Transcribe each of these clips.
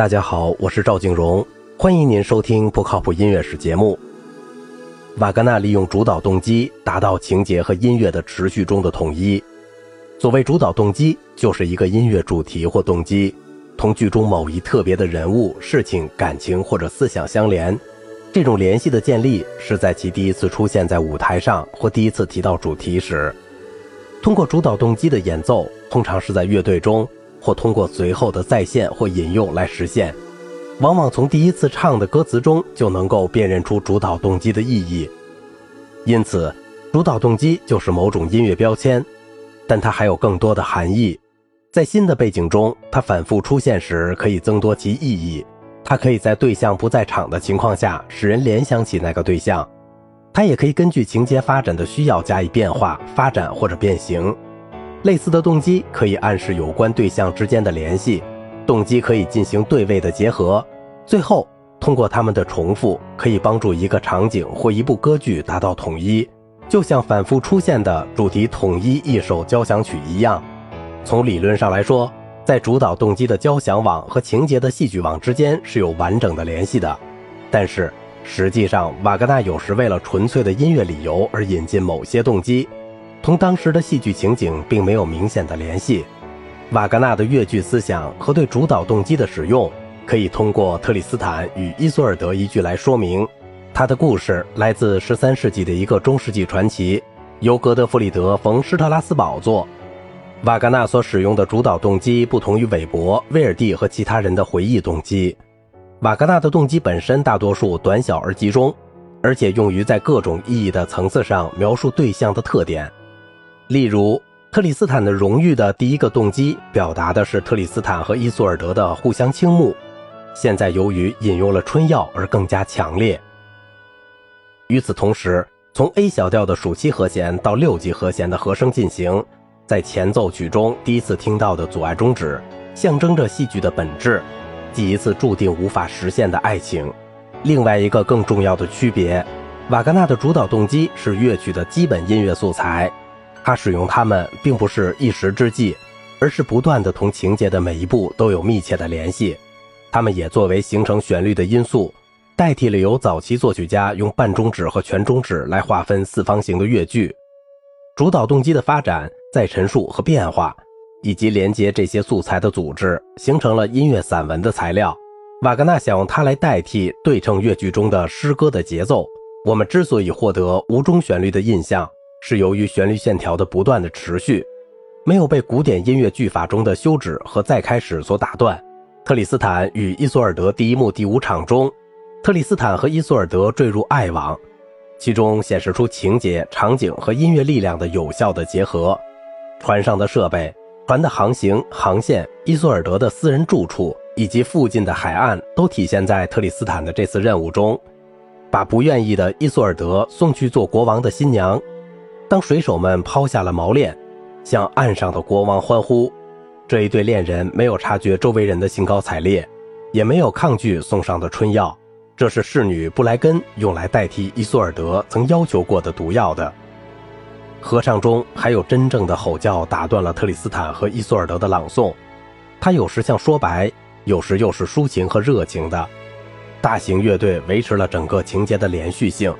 大家好，我是赵静荣，欢迎您收听不靠谱音乐史节目。瓦格纳利用主导动机达到情节和音乐的持续中的统一。所谓主导动机，就是一个音乐主题或动机同剧中某一特别的人物、事情、感情或者思想相连。这种联系的建立是在其第一次出现在舞台上或第一次提到主题时。通过主导动机的演奏，通常是在乐队中。或通过随后的再现或引用来实现，往往从第一次唱的歌词中就能够辨认出主导动机的意义。因此，主导动机就是某种音乐标签，但它还有更多的含义。在新的背景中，它反复出现时可以增多其意义。它可以在对象不在场的情况下使人联想起那个对象。它也可以根据情节发展的需要加以变化、发展或者变形。类似的动机可以暗示有关对象之间的联系，动机可以进行对位的结合，最后通过它们的重复，可以帮助一个场景或一部歌剧达到统一，就像反复出现的主题统一一首交响曲一样。从理论上来说，在主导动机的交响网和情节的戏剧网之间是有完整的联系的，但是实际上，瓦格纳有时为了纯粹的音乐理由而引进某些动机。同当时的戏剧情景并没有明显的联系。瓦格纳的乐剧思想和对主导动机的使用，可以通过特里斯坦与伊索尔德一句来说明。他的故事来自十三世纪的一个中世纪传奇，由格德弗里德·冯·施特拉斯堡作。瓦格纳所使用的主导动机不同于韦伯、威尔第和其他人的回忆动机。瓦格纳的动机本身大多数短小而集中，而且用于在各种意义的层次上描述对象的特点。例如，特里斯坦的荣誉的第一个动机，表达的是特里斯坦和伊索尔德的互相倾慕。现在由于引用了春药而更加强烈。与此同时，从 A 小调的属七和弦到六级和弦的和声进行，在前奏曲中第一次听到的阻碍终止，象征着戏剧的本质，即一次注定无法实现的爱情。另外一个更重要的区别，瓦格纳的主导动机是乐曲的基本音乐素材。他使用它们并不是一时之计，而是不断的同情节的每一步都有密切的联系。它们也作为形成旋律的因素，代替了由早期作曲家用半中指和全中指来划分四方形的乐句。主导动机的发展、再陈述和变化，以及连接这些素材的组织，形成了音乐散文的材料。瓦格纳想用它来代替对称乐句中的诗歌的节奏。我们之所以获得无中旋律的印象。是由于旋律线条的不断的持续，没有被古典音乐句法中的休止和再开始所打断。特里斯坦与伊索尔德第一幕第五场中，特里斯坦和伊索尔德坠入爱网，其中显示出情节、场景和音乐力量的有效的结合。船上的设备、船的航行航线、伊索尔德的私人住处以及附近的海岸，都体现在特里斯坦的这次任务中，把不愿意的伊索尔德送去做国王的新娘。当水手们抛下了锚链，向岸上的国王欢呼，这一对恋人没有察觉周围人的兴高采烈，也没有抗拒送上的春药。这是侍女布莱根用来代替伊索尔德曾要求过的毒药的。合唱中还有真正的吼叫打断了特里斯坦和伊索尔德的朗诵，他有时像说白，有时又是抒情和热情的。大型乐队维持了整个情节的连续性，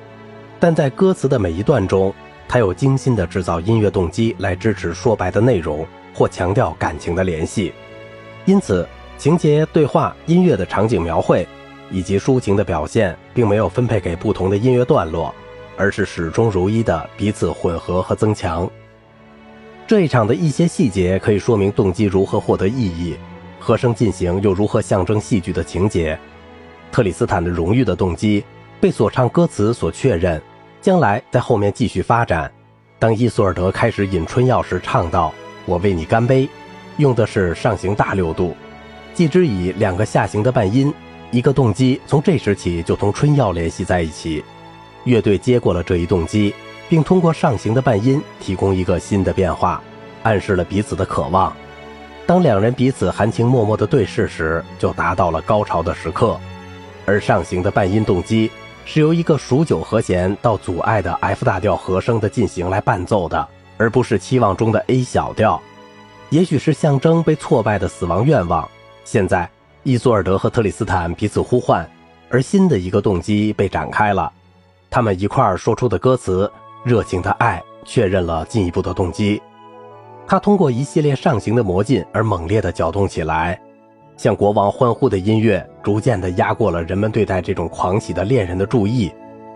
但在歌词的每一段中。他有精心的制造音乐动机来支持说白的内容或强调感情的联系，因此情节、对话、音乐的场景描绘以及抒情的表现，并没有分配给不同的音乐段落，而是始终如一的彼此混合和增强。这一场的一些细节可以说明动机如何获得意义，和声进行又如何象征戏剧的情节。特里斯坦的荣誉的动机被所唱歌词所确认。将来在后面继续发展。当伊索尔德开始饮春药时，唱道：“我为你干杯。”用的是上行大六度，继之以两个下行的半音。一个动机从这时起就同春药联系在一起。乐队接过了这一动机，并通过上行的半音提供一个新的变化，暗示了彼此的渴望。当两人彼此含情脉脉的对视时，就达到了高潮的时刻。而上行的半音动机。是由一个数九和弦到阻碍的 F 大调和声的进行来伴奏的，而不是期望中的 A 小调。也许是象征被挫败的死亡愿望。现在伊索尔德和特里斯坦彼此呼唤，而新的一个动机被展开了。他们一块儿说出的歌词，热情的爱，确认了进一步的动机。他通过一系列上行的魔镜而猛烈地搅动起来，向国王欢呼的音乐逐渐地压过了人们对待这种狂喜的恋人的注意，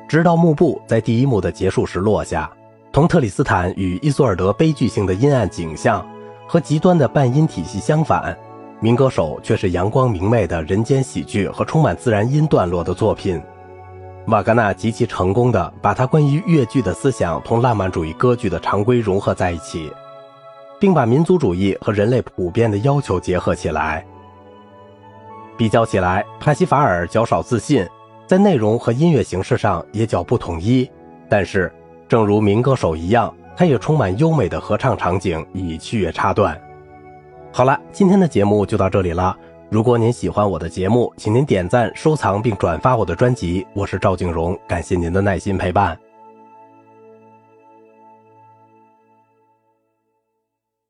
直到幕布在第一幕的结束时落下。同特里斯坦与伊索尔德悲剧性的阴暗景象和极端的半音体系相反，民歌手却是阳光明媚的人间喜剧和充满自然音段落的作品。瓦格纳极其成功地把他关于越剧的思想同浪漫主义歌剧的常规融合在一起，并把民族主义和人类普遍的要求结合起来。比较起来，帕西法尔较少自信，在内容和音乐形式上也较不统一，但是。正如民歌手一样，它也充满优美的合唱场景，以器乐插段。好了，今天的节目就到这里了。如果您喜欢我的节目，请您点赞、收藏并转发我的专辑。我是赵静荣，感谢您的耐心陪伴。